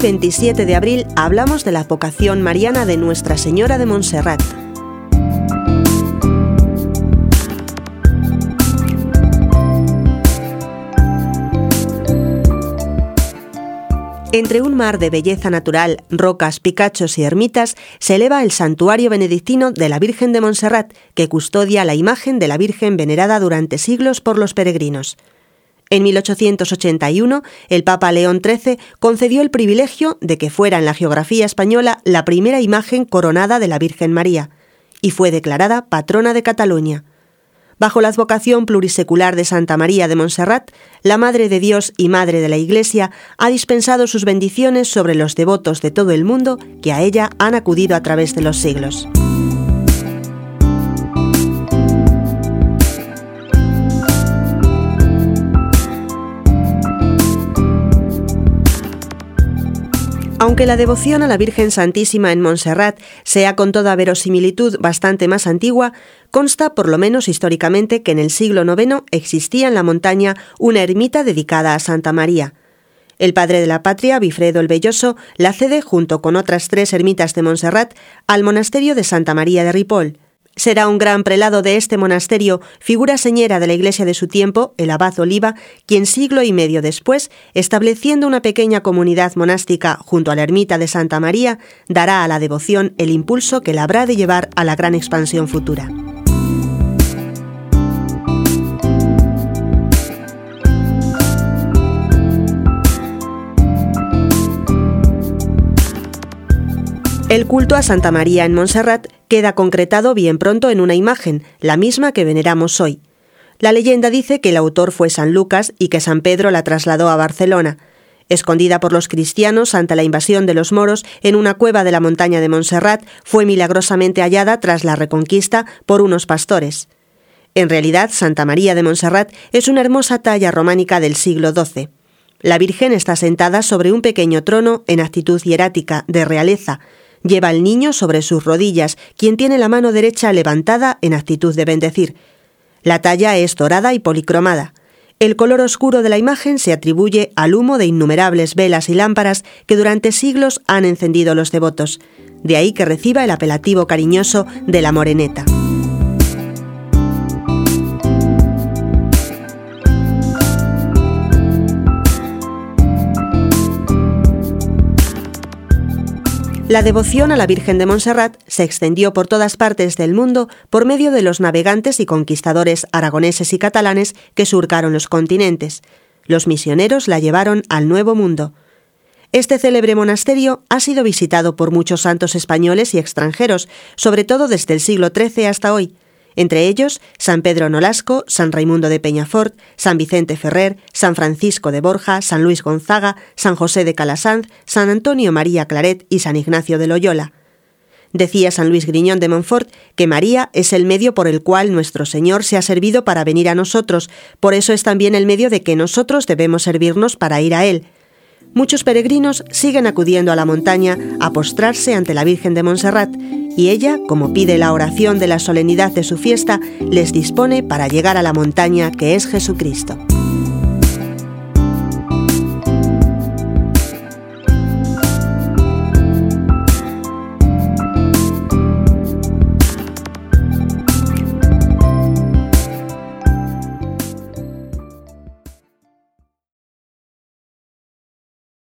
27 de abril hablamos de la vocación mariana de Nuestra Señora de Montserrat. Entre un mar de belleza natural, rocas, picachos y ermitas, se eleva el santuario benedictino de la Virgen de Montserrat, que custodia la imagen de la Virgen venerada durante siglos por los peregrinos. En 1881, el Papa León XIII concedió el privilegio de que fuera en la geografía española la primera imagen coronada de la Virgen María, y fue declarada patrona de Cataluña bajo la advocación plurisecular de Santa María de Montserrat, la Madre de Dios y Madre de la Iglesia ha dispensado sus bendiciones sobre los devotos de todo el mundo que a ella han acudido a través de los siglos. Aunque la devoción a la Virgen Santísima en Montserrat sea con toda verosimilitud bastante más antigua, consta, por lo menos históricamente, que en el siglo IX existía en la montaña una ermita dedicada a Santa María. El padre de la patria, Bifredo el Belloso, la cede, junto con otras tres ermitas de Montserrat, al monasterio de Santa María de Ripoll. Será un gran prelado de este monasterio, figura señera de la iglesia de su tiempo, el abad Oliva, quien siglo y medio después, estableciendo una pequeña comunidad monástica junto a la ermita de Santa María, dará a la devoción el impulso que la habrá de llevar a la gran expansión futura. El culto a Santa María en Montserrat queda concretado bien pronto en una imagen, la misma que veneramos hoy. La leyenda dice que el autor fue San Lucas y que San Pedro la trasladó a Barcelona. Escondida por los cristianos ante la invasión de los moros en una cueva de la montaña de Montserrat, fue milagrosamente hallada tras la reconquista por unos pastores. En realidad, Santa María de Montserrat es una hermosa talla románica del siglo XII. La Virgen está sentada sobre un pequeño trono en actitud hierática, de realeza, Lleva al niño sobre sus rodillas, quien tiene la mano derecha levantada en actitud de bendecir. La talla es dorada y policromada. El color oscuro de la imagen se atribuye al humo de innumerables velas y lámparas que durante siglos han encendido los devotos. De ahí que reciba el apelativo cariñoso de la moreneta. La devoción a la Virgen de Montserrat se extendió por todas partes del mundo por medio de los navegantes y conquistadores aragoneses y catalanes que surcaron los continentes. Los misioneros la llevaron al Nuevo Mundo. Este célebre monasterio ha sido visitado por muchos santos españoles y extranjeros, sobre todo desde el siglo XIII hasta hoy entre ellos San Pedro Nolasco, San Raimundo de Peñafort, San Vicente Ferrer, San Francisco de Borja, San Luis Gonzaga, San José de Calasanz, San Antonio María Claret y San Ignacio de Loyola. Decía San Luis Griñón de Montfort que María es el medio por el cual nuestro Señor se ha servido para venir a nosotros, por eso es también el medio de que nosotros debemos servirnos para ir a Él muchos peregrinos siguen acudiendo a la montaña a postrarse ante la Virgen de Montserrat y ella, como pide la oración de la solemnidad de su fiesta, les dispone para llegar a la montaña que es Jesucristo.